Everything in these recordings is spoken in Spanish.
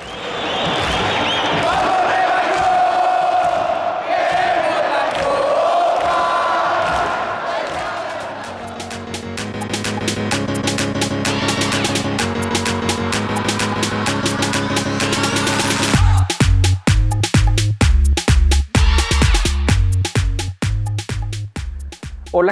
何?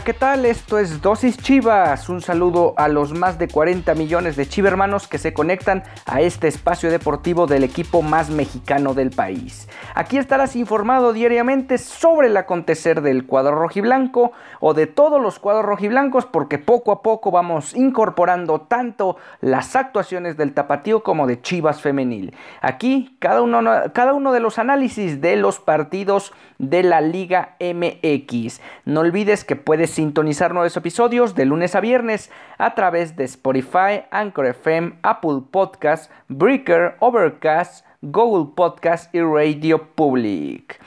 ¿Qué tal? Esto es Dosis Chivas. Un saludo a los más de 40 millones de chivermanos que se conectan a este espacio deportivo del equipo más mexicano del país. Aquí estarás informado diariamente sobre el acontecer del cuadro rojiblanco o de todos los cuadros rojiblancos porque poco a poco vamos incorporando tanto las actuaciones del tapatío como de Chivas femenil. Aquí cada uno, cada uno de los análisis de los partidos de la Liga MX. No olvides que puedes sintonizar nuevos episodios de lunes a viernes a través de Spotify, Anchor FM, Apple Podcasts, Breaker, Overcast, Google Podcast y Radio Public.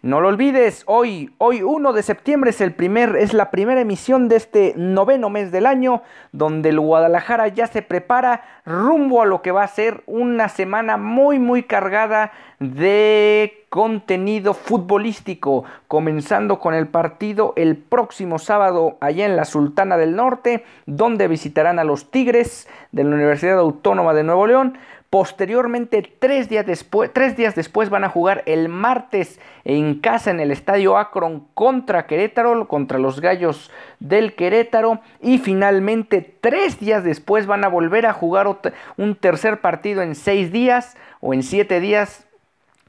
No lo olvides, hoy, hoy 1 de septiembre es, el primer, es la primera emisión de este noveno mes del año, donde el Guadalajara ya se prepara rumbo a lo que va a ser una semana muy, muy cargada de contenido futbolístico, comenzando con el partido el próximo sábado allá en la Sultana del Norte, donde visitarán a los Tigres de la Universidad Autónoma de Nuevo León Posteriormente, tres días, después, tres días después van a jugar el martes en casa en el Estadio Akron contra Querétaro, contra los Gallos del Querétaro. Y finalmente, tres días después van a volver a jugar un tercer partido en seis días o en siete días,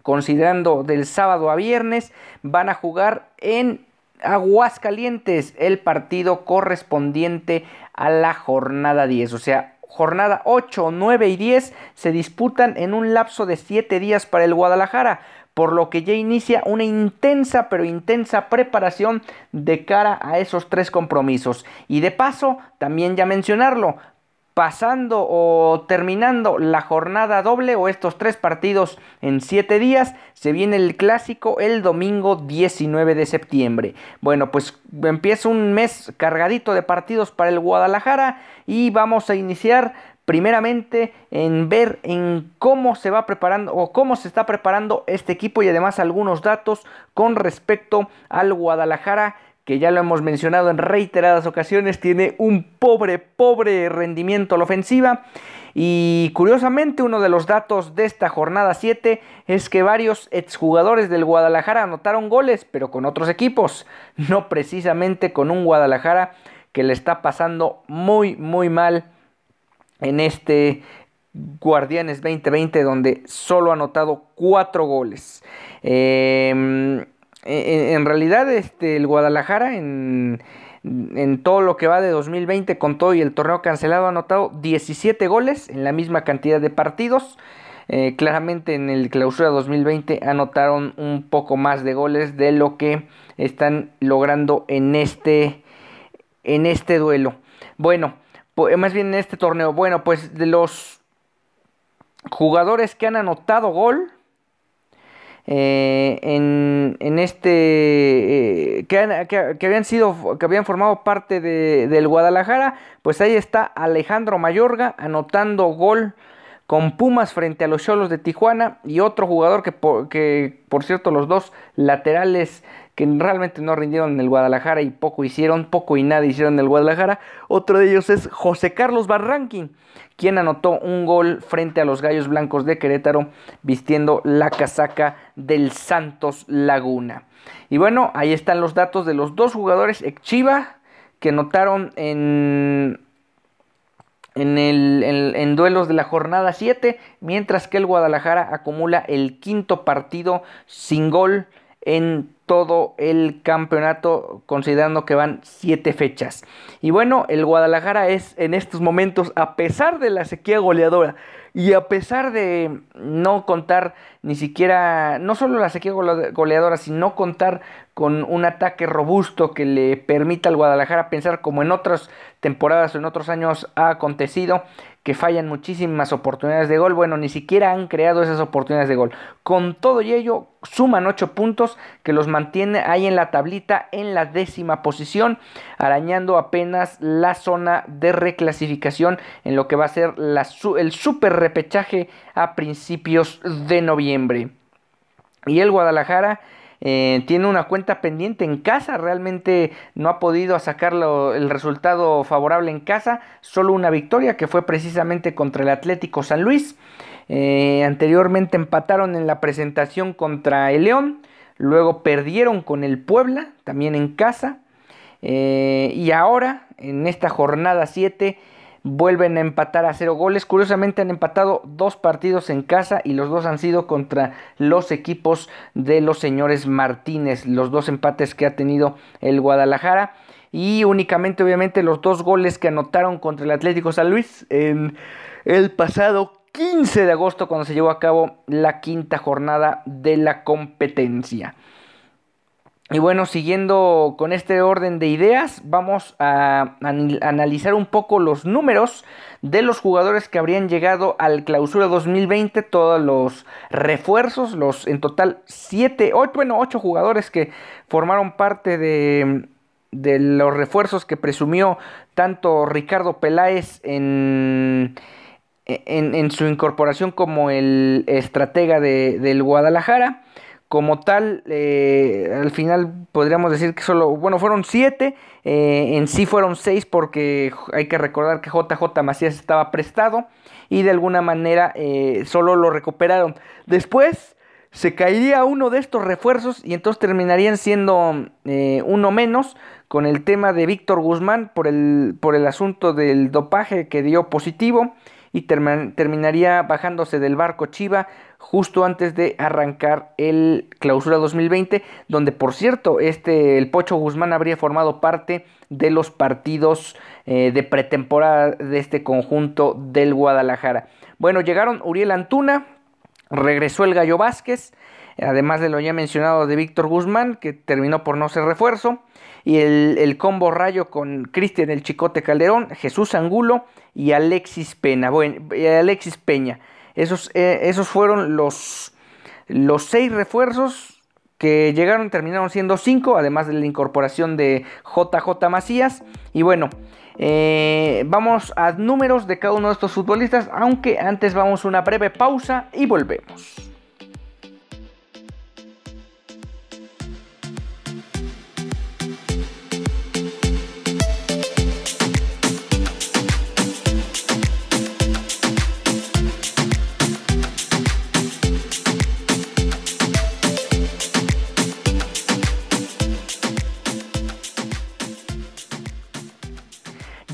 considerando del sábado a viernes. Van a jugar en Aguascalientes el partido correspondiente a la jornada 10. O sea, jornada 8, 9 y 10 se disputan en un lapso de 7 días para el Guadalajara, por lo que ya inicia una intensa pero intensa preparación de cara a esos tres compromisos. Y de paso, también ya mencionarlo, pasando o terminando la jornada doble o estos tres partidos en siete días, se viene el clásico el domingo 19 de septiembre. Bueno, pues empieza un mes cargadito de partidos para el Guadalajara y vamos a iniciar primeramente en ver en cómo se va preparando o cómo se está preparando este equipo y además algunos datos con respecto al Guadalajara que ya lo hemos mencionado en reiteradas ocasiones, tiene un pobre, pobre rendimiento a la ofensiva. Y curiosamente, uno de los datos de esta jornada 7 es que varios exjugadores del Guadalajara anotaron goles, pero con otros equipos, no precisamente con un Guadalajara que le está pasando muy, muy mal en este Guardianes 2020, donde solo ha anotado 4 goles. Eh, en, realidad este, el Guadalajara en, todo lo que va de 2020 con todo y el torneo cancelado ha anotado 17 goles en la misma cantidad de partidos. Eh, claramente en el clausura 2020 anotaron un poco más de goles de lo que están logrando en este, en este duelo. Bueno, más bien en este torneo. Bueno, pues de los jugadores que han anotado gol, eh, en, este eh, que, habían sido que habían formado parte de, del Guadalajara pues ahí está Alejandro Mayorga anotando gol con Pumas frente a los Cholos de Tijuana y otro jugador que que por cierto los dos laterales que realmente no rindieron en el Guadalajara y poco hicieron, poco y nada hicieron en el Guadalajara. Otro de ellos es José Carlos Barranquín, quien anotó un gol frente a los Gallos Blancos de Querétaro vistiendo la casaca del Santos Laguna. Y bueno, ahí están los datos de los dos jugadores Chiva que anotaron en en, el, en, duelos de la jornada 7, mientras que el Guadalajara acumula el quinto partido sin gol en todo el campeonato, considerando que van siete fechas. Y bueno, el Guadalajara es en estos momentos, a pesar de la sequía goleadora y a pesar de no contar ni siquiera, no solo la sequía goleadora, sino contar con un ataque robusto que le permita al Guadalajara pensar como en otras temporadas o en otros años ha acontecido, que fallan muchísimas oportunidades de gol. Bueno, ni siquiera han creado esas oportunidades de gol. Con todo y ello, suman 8 puntos que los mantiene ahí en la tablita en la décima posición, arañando apenas la zona de reclasificación en lo que va a ser el super repechaje a principios de noviembre. Y el Guadalajara eh, tiene una cuenta pendiente en casa, realmente no ha podido sacar el resultado favorable en casa, solo una victoria que fue precisamente contra el Atlético San Luis. Eh, anteriormente empataron en la presentación contra el León, luego perdieron con el Puebla, también en casa, eh, y ahora en esta jornada 7 vuelven a empatar a cero goles. Curiosamente han empatado dos partidos en casa y los dos han sido contra los equipos de los señores Martínez. Los dos empates que ha tenido el Guadalajara. Y únicamente obviamente los dos goles que anotaron contra el Atlético San Luis en el pasado 15 de agosto cuando se llevó a cabo la quinta jornada de la competencia. Y bueno, siguiendo con este orden de ideas, vamos a analizar un poco los números de los jugadores que habrían llegado al clausura 2020, todos los refuerzos, los en total 7, bueno, 8 jugadores que formaron parte de, los refuerzos que presumió tanto Ricardo Peláez en, su incorporación como el estratega de, del Guadalajara como tal, eh, al final podríamos decir que solo, bueno, fueron siete, eh, en sí fueron seis porque hay que recordar que JJ Macías estaba prestado y de alguna manera eh, solo lo recuperaron. Después se caería uno de estos refuerzos y entonces terminarían siendo uno menos con el tema de Víctor Guzmán por el, por el asunto del dopaje que dio positivo y terminaría bajándose del barco Chiva justo antes de arrancar el clausura 2020, donde por cierto, este, el Pocho Guzmán habría formado parte de los partidos eh, de pretemporada de este conjunto del Guadalajara. Bueno, llegaron Uriel Antuna, regresó el Gallo Vázquez, además de lo ya mencionado de Víctor Guzmán, que terminó por no ser refuerzo, y el, combo rayo con Cristian el Chicote Calderón, Jesús Angulo y Alexis Peña. Bueno, Alexis Peña. Esos, eh, esos fueron los, los seis refuerzos que llegaron, terminaron siendo cinco, además de la incorporación de JJ Macías. Y bueno, eh, vamos a números de cada uno de estos futbolistas, aunque antes vamos a una breve pausa y volvemos.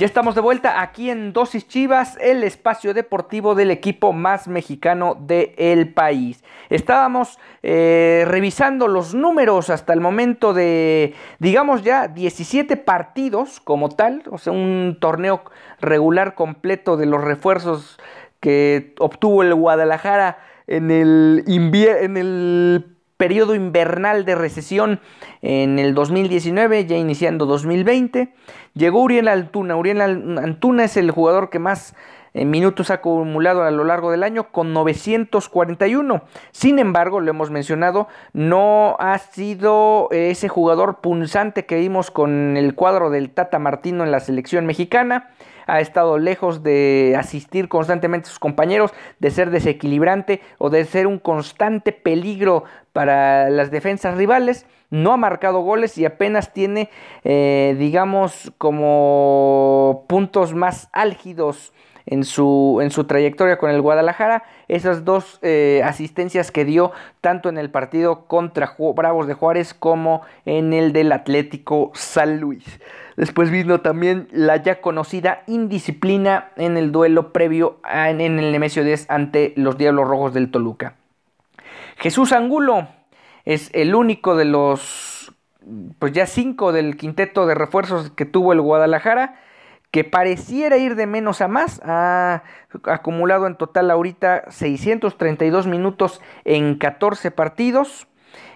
Estamos de vuelta aquí en Dosis Chivas, el espacio deportivo del equipo más mexicano del país. Estábamos eh, revisando los números hasta el momento de, digamos ya, 17 partidos como tal, o sea, un torneo regular completo de los refuerzos que obtuvo el Guadalajara en el, en el periodo invernal de recesión en el 2019, ya iniciando 2020. Llegó Uriel Antuna. Uriel Antuna es el jugador que más minutos acumulado a lo largo del año con 941. Sin embargo, lo hemos mencionado, no ha sido ese jugador punzante que vimos con el cuadro del Tata Martino en la selección mexicana ha estado lejos de asistir constantemente a sus compañeros, de ser desequilibrante o de ser un constante peligro para las defensas rivales. No ha marcado goles y apenas tiene, eh, digamos, como puntos más álgidos en su, en su trayectoria con el Guadalajara. Esas dos eh, asistencias que dio tanto en el partido contra Bravos de Juárez como en el del Atlético San Luis. Después vino también la ya conocida indisciplina en el duelo previo en el Nemesio 10 ante los Diablos Rojos del Toluca. Jesús Angulo es el único de los, pues ya cinco del quinteto de refuerzos que tuvo el Guadalajara que pareciera ir de menos a más. Ha acumulado en total ahorita 632 minutos en 14 partidos.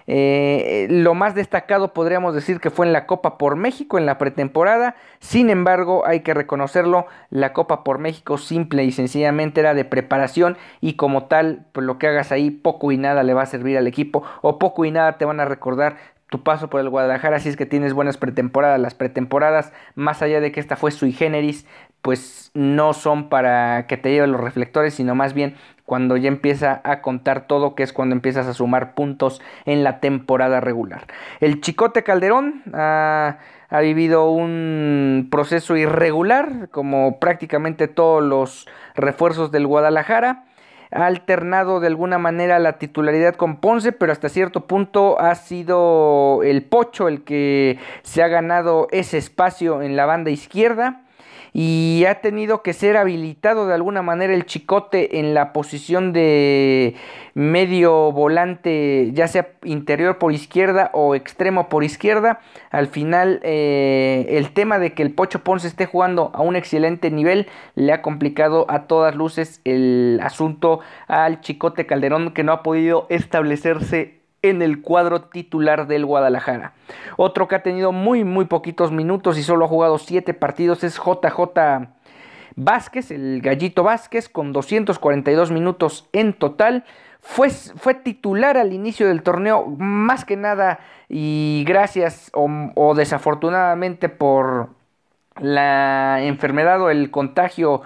Eh, lo más destacado podríamos decir que fue en la Copa por México, en la pretemporada. Sin embargo, hay que reconocerlo, la Copa por México simple y sencillamente era de preparación y como tal, pues lo que hagas ahí poco y nada le va a servir al equipo o poco y nada te van a recordar tu paso por el Guadalajara si es que tienes buenas pretemporadas. Las pretemporadas, más allá de que esta fue sui generis, pues no son para que te lleven los reflectores, sino más bien cuando ya empieza a contar todo, que es cuando empiezas a sumar puntos en la temporada regular. El Chicote Calderón ha, ha vivido un proceso irregular, como prácticamente todos los refuerzos del Guadalajara ha alternado de alguna manera la titularidad con Ponce, pero hasta cierto punto ha sido el Pocho el que se ha ganado ese espacio en la banda izquierda y ha tenido que ser habilitado de alguna manera el chicote en la posición de medio volante, ya sea interior por izquierda o extremo por izquierda. Al final, eh, el tema de que el Pocho Ponce esté jugando a un excelente nivel le ha complicado a todas luces el asunto al chicote Calderón que no ha podido establecerse en el cuadro titular del Guadalajara. Otro que ha tenido muy muy poquitos minutos y solo ha jugado 7 partidos es JJ Vázquez, el gallito Vázquez, con 242 minutos en total. Fue, fue, titular al inicio del torneo, más que nada, y gracias o desafortunadamente por la enfermedad o el contagio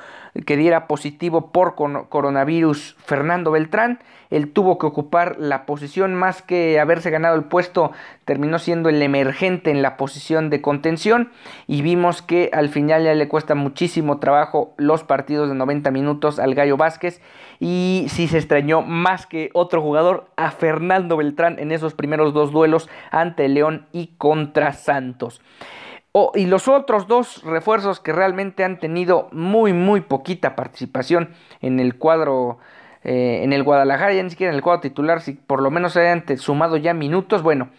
que diera positivo por coronavirus Fernando Beltrán. Él tuvo que ocupar la posición más que haberse ganado el puesto, terminó siendo el emergente en la posición de contención y vimos que al final ya le cuesta muchísimo trabajo los partidos de 90 minutos al Gallo Vázquez y si se extrañó más que otro jugador a Fernando Beltrán en esos primeros dos duelos ante León y contra Santos. Y los otros dos refuerzos que realmente han tenido muy, muy poquita participación en el cuadro, eh, en el Guadalajara, ya ni siquiera en el cuadro titular, si por lo menos hayan sumado ya minutos. Bueno,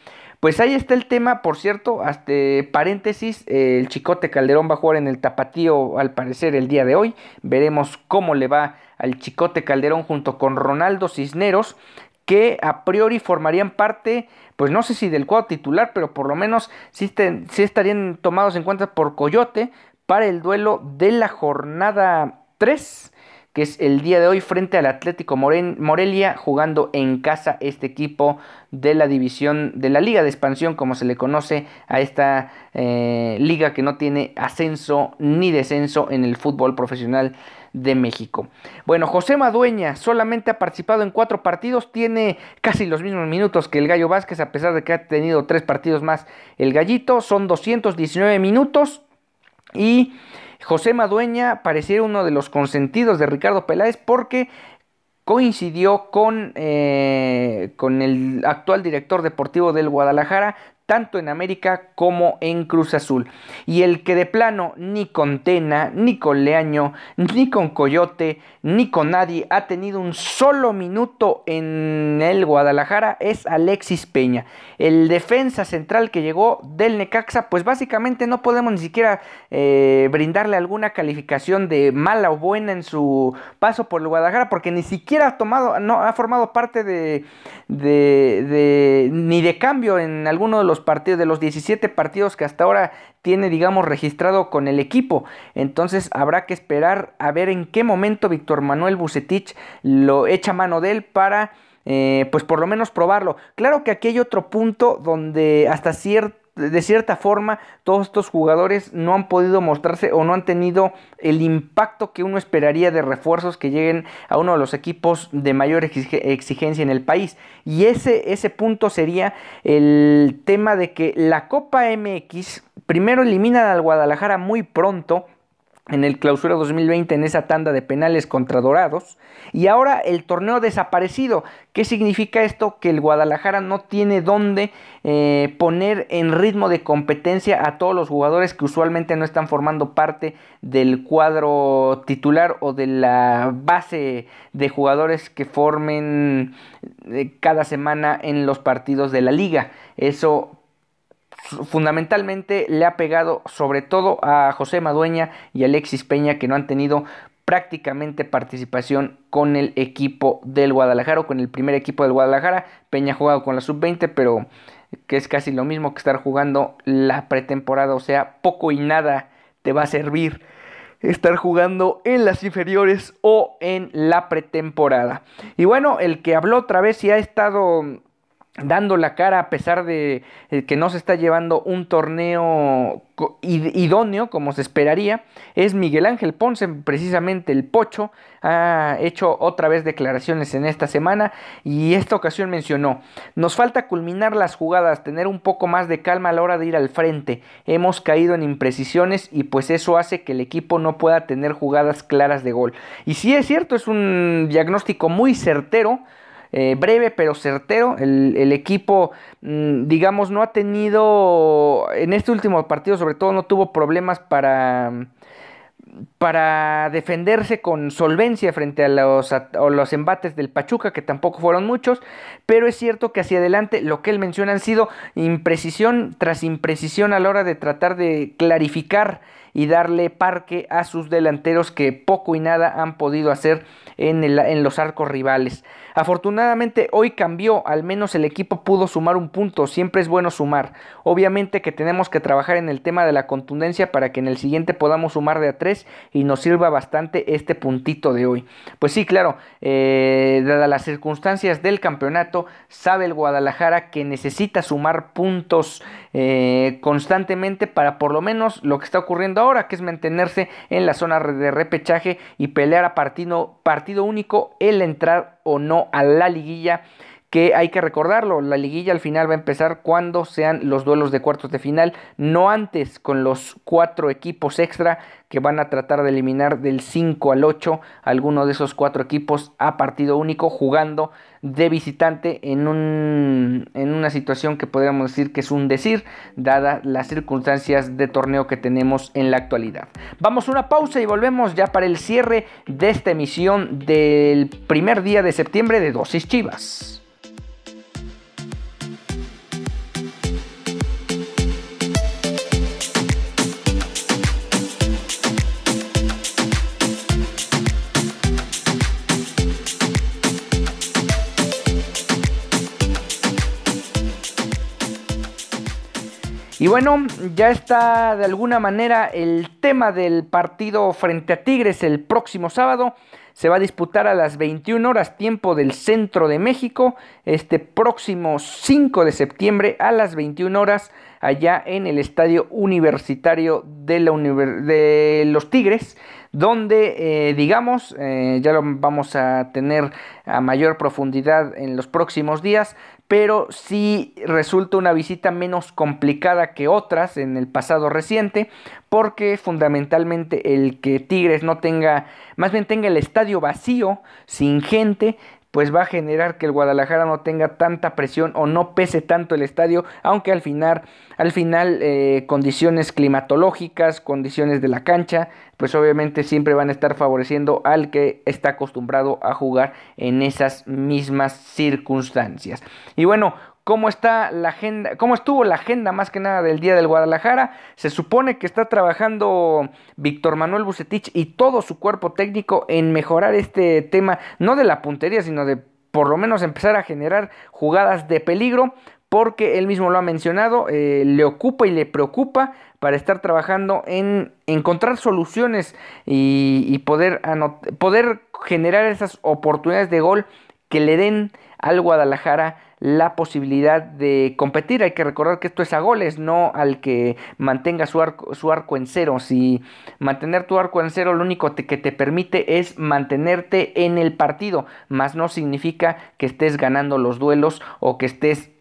pues ahí está el tema, por cierto, hasta paréntesis, el Chicote Calderón va a jugar en el Tapatío al parecer el día de hoy. Veremos cómo le va al Chicote Calderón junto con Ronaldo Cisneros, que a priori formarían parte, pues no sé si del cuadro titular, pero por lo menos sí, estarían tomados en cuenta por Coyote para el duelo de la jornada 3 que es el día de hoy frente al Atlético Morelia, jugando en casa este equipo de la división de la Liga de Expansión, como se le conoce a esta eh, liga que no tiene ascenso ni descenso en el fútbol profesional de México. Bueno, José Madueña solamente ha participado en cuatro partidos, tiene casi los mismos minutos que el Gallo Vázquez, a pesar de que ha tenido tres partidos más el Gallito, son 219 minutos y José Madueña pareciera uno de los consentidos de Ricardo Peláez porque coincidió con, eh, con el actual director deportivo del Guadalajara, tanto en América como en Cruz Azul. Y el que de plano ni con Tena, ni con Leaño, ni con Coyote, ni con nadie ha tenido un solo minuto en el Guadalajara es Alexis Peña. El defensa central que llegó del Necaxa, pues básicamente no podemos ni siquiera eh, brindarle alguna calificación de mala o buena en su paso por el Guadalajara, porque ni siquiera ha tomado, no ha formado parte de, de, de ni de cambio en alguno de los partidos, de los 17 partidos que hasta ahora tiene, digamos, registrado con el equipo. Entonces habrá que esperar a ver en qué momento Víctor Manuel Bucetich lo echa mano de él para, eh, pues por lo menos probarlo. Claro que aquí hay otro punto donde hasta cierto de cierta forma todos estos jugadores no han podido mostrarse o no han tenido el impacto que uno esperaría de refuerzos que lleguen a uno de los equipos de mayor exigencia en el país. Y ese, ese punto sería el tema de que la Copa MX primero elimina al Guadalajara muy pronto en el clausura 2020 en esa tanda de penales contra Dorados y ahora el torneo desaparecido. ¿Qué significa esto? Que el Guadalajara no tiene dónde eh, poner en ritmo de competencia a todos los jugadores que usualmente no están formando parte del cuadro titular o de la base de jugadores que formen eh, cada semana en los partidos de la liga. Eso fundamentalmente le ha pegado sobre todo a José Madueña y Alexis Peña que no han tenido prácticamente participación con el equipo del Guadalajara o con el primer equipo del Guadalajara. Peña ha jugado con la sub-20, pero que es casi lo mismo que estar jugando la pretemporada, o sea, poco y nada te va a servir estar jugando en las inferiores o en la pretemporada. Y bueno, el que habló otra vez y ha estado dando la cara a pesar de eh, que no se está llevando un torneo idóneo como se esperaría es Miguel Ángel Ponce precisamente el Pocho ha hecho otra vez declaraciones en esta semana y esta ocasión mencionó nos falta culminar las jugadas tener un poco más de calma a la hora de ir al frente. Hemos caído en imprecisiones y pues eso hace que el equipo no pueda tener jugadas claras de gol y si es cierto es un diagnóstico muy certero eh, breve pero certero. El, equipo, mm, digamos, no ha tenido, en este último partido sobre todo, no tuvo problemas para para defenderse con solvencia frente a los, a los, embates del Pachuca, que tampoco fueron muchos, pero es cierto que hacia adelante lo que él menciona han sido imprecisión tras imprecisión a la hora de tratar de clarificar y darle parque a sus delanteros que poco y nada han podido hacer en, en los arcos rivales. Afortunadamente hoy cambió, al menos el equipo pudo sumar un punto, siempre es bueno sumar. Obviamente que tenemos que trabajar en el tema de la contundencia para que en el siguiente podamos sumar de a tres y nos sirva bastante este puntito de hoy. Pues sí, claro, eh, dadas las circunstancias del campeonato, sabe el Guadalajara que necesita sumar puntos eh, constantemente para por lo menos lo que está ocurriendo ahora, que es mantenerse en la zona de repechaje y pelear a partido, partido único el entrar o no a la liguilla que hay que recordarlo, la liguilla al final va a empezar cuando sean los duelos de cuartos de final, no antes con los cuatro equipos extra que van a tratar de eliminar del 5 al 8 alguno de esos cuatro equipos a partido único jugando de visitante en, un, en una situación que podríamos decir que es un decir, dada las circunstancias de torneo que tenemos en la actualidad. Vamos a una pausa y volvemos ya para el cierre de esta emisión del primer día de septiembre de Dosis Chivas. Y bueno, ya está de alguna manera el tema del partido frente a Tigres el próximo sábado. Se va a disputar a las 21 horas tiempo del centro de México, este próximo 5 de septiembre a las 21 horas allá en el estadio universitario de, la de los Tigres donde eh, digamos eh, ya lo vamos a tener a mayor profundidad en los próximos días pero sí resulta una visita menos complicada que otras en el pasado reciente, porque fundamentalmente el que Tigres no tenga, más bien tenga el estadio vacío, sin gente, pues va a generar que el Guadalajara no tenga tanta presión o no pese tanto el estadio, aunque al final, al final eh, condiciones climatológicas, condiciones de la cancha, pues obviamente siempre van a estar favoreciendo al que está acostumbrado a jugar en esas mismas circunstancias. Y bueno, cómo está la agenda, cómo estuvo la agenda más que nada del Día del Guadalajara. Se supone que está trabajando Víctor Manuel Bucetich y todo su cuerpo técnico en mejorar este tema, no de la puntería, sino de por lo menos empezar a generar jugadas de peligro porque él mismo lo ha mencionado, eh, le ocupa y le preocupa para estar trabajando en encontrar soluciones y, poder, poder generar esas oportunidades de gol que le den al Guadalajara la posibilidad de competir. Hay que recordar que esto es a goles, no al que mantenga su arco, su arco en cero. Si mantener tu arco en cero lo único que te permite es mantenerte en el partido, más no significa que estés ganando los duelos o que estés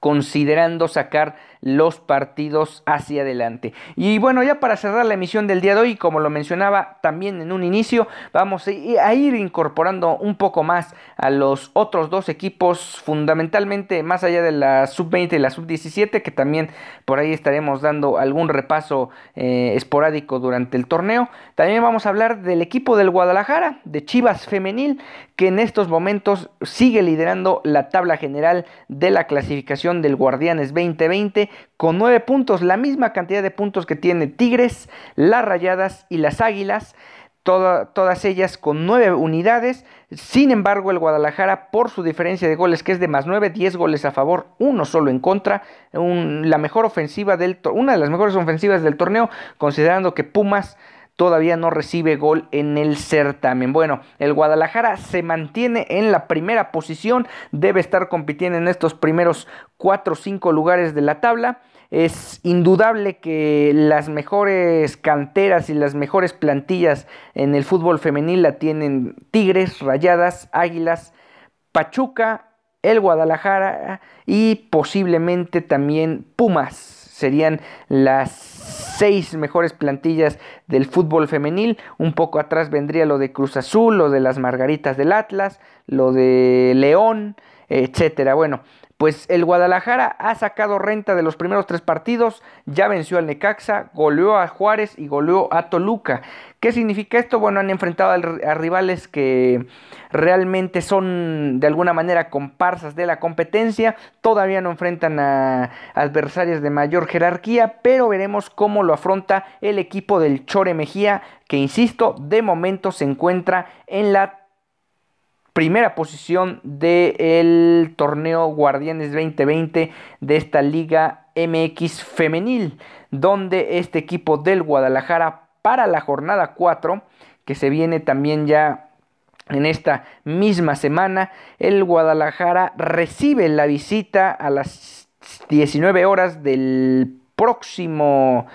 considerando sacar los partidos hacia adelante. Y bueno, ya para cerrar la emisión del día de hoy, como lo mencionaba también en un inicio, vamos a ir incorporando un poco más a los otros dos equipos, fundamentalmente más allá de la sub-20 y la sub-17, que también por ahí estaremos dando algún repaso eh, esporádico durante el torneo. También vamos a hablar del equipo del Guadalajara, de Chivas Femenil, que en estos momentos sigue liderando la tabla general de la clasificación del Guardianes 2020 con 9 puntos, la misma cantidad de puntos que tiene Tigres, las Rayadas y las Águilas todas ellas con 9 unidades. Sin embargo, el Guadalajara, por su diferencia de goles, que es de más 9, 10 goles a favor, uno solo en contra, la mejor ofensiva del una de las mejores ofensivas del torneo, considerando que Pumas todavía no recibe gol en el certamen. Bueno, el Guadalajara se mantiene en la primera posición, debe estar compitiendo en estos primeros 4 o 5 lugares de la tabla. Es indudable que las mejores canteras y las mejores plantillas en el fútbol femenil la tienen Tigres, Rayadas, Águilas, Pachuca, el Guadalajara y posiblemente también Pumas. Serían las seis mejores plantillas del fútbol femenil. Un poco atrás vendría lo de Cruz Azul, lo de las Margaritas del Atlas, lo de León, etcétera. Bueno, pues el Guadalajara ha sacado renta de los primeros tres partidos, ya venció al Necaxa, goleó a Juárez y goleó a Toluca. ¿Qué significa esto? Bueno, han enfrentado a rivales que realmente son de alguna manera comparsas de la competencia, todavía no enfrentan a adversarios de mayor jerarquía, pero veremos cómo lo afronta el equipo del Chore Mejía, que insisto, de momento se encuentra en la primera posición del torneo Guardianes 2020 de esta Liga MX femenil, donde este equipo del Guadalajara para la jornada 4, que se viene también ya en esta misma semana, el Guadalajara recibe la visita a las 19 horas del próximo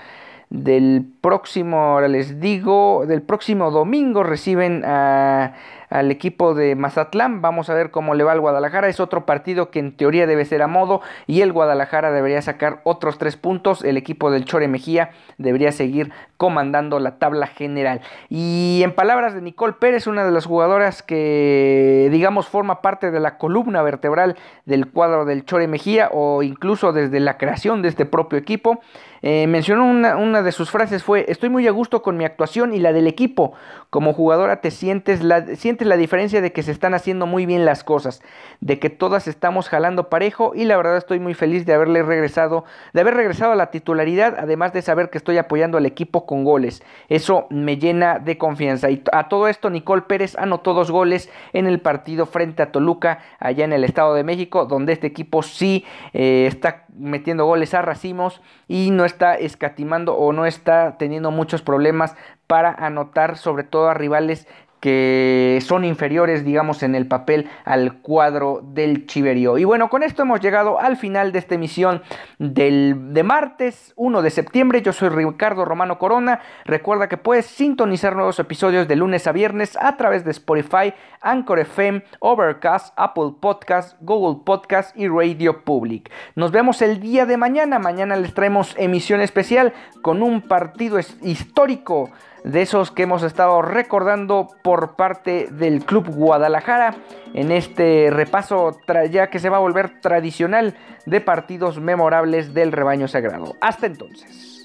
del próximo, ahora les digo, del próximo domingo reciben a al equipo de Mazatlán. Vamos a ver cómo le va al Guadalajara. Es otro partido que en teoría debe ser a modo y el Guadalajara debería sacar otros tres puntos. El equipo del Chore Mejía debería seguir comandando la tabla general. Y en palabras de Nicole Pérez, una de las jugadoras que digamos forma parte de la columna vertebral del cuadro del Chore Mejía o incluso desde la creación de este propio equipo, eh, mencionó una, una, de sus frases fue, estoy muy a gusto con mi actuación y la del equipo. Como jugadora te sientes la, sientes la diferencia de que se están haciendo muy bien las cosas, de que todas estamos jalando parejo y la verdad estoy muy feliz de haberle regresado, de haber regresado a la titularidad, además de saber que estoy apoyando al equipo con goles. Eso me llena de confianza. Y a todo esto, Nicole Pérez anotó dos goles en el partido frente a Toluca, allá en el Estado de México, donde este equipo sí eh, está metiendo goles a racimos y no está escatimando o no está teniendo muchos problemas para anotar sobre todo a rivales que son inferiores, digamos, en el papel al cuadro del Chiverío. Y bueno, con esto hemos llegado al final de esta emisión del, de martes 1 de septiembre. Yo soy Ricardo Romano Corona. Recuerda que puedes sintonizar nuevos episodios de lunes a viernes a través de Spotify, Anchor FM, Overcast, Apple Podcast, Google Podcast y Radio Public. Nos vemos el día de mañana. Mañana les traemos emisión especial con un partido histórico de esos que hemos estado recordando por parte del Club Guadalajara en este repaso ya que se va a volver tradicional de partidos memorables del rebaño sagrado. Hasta entonces.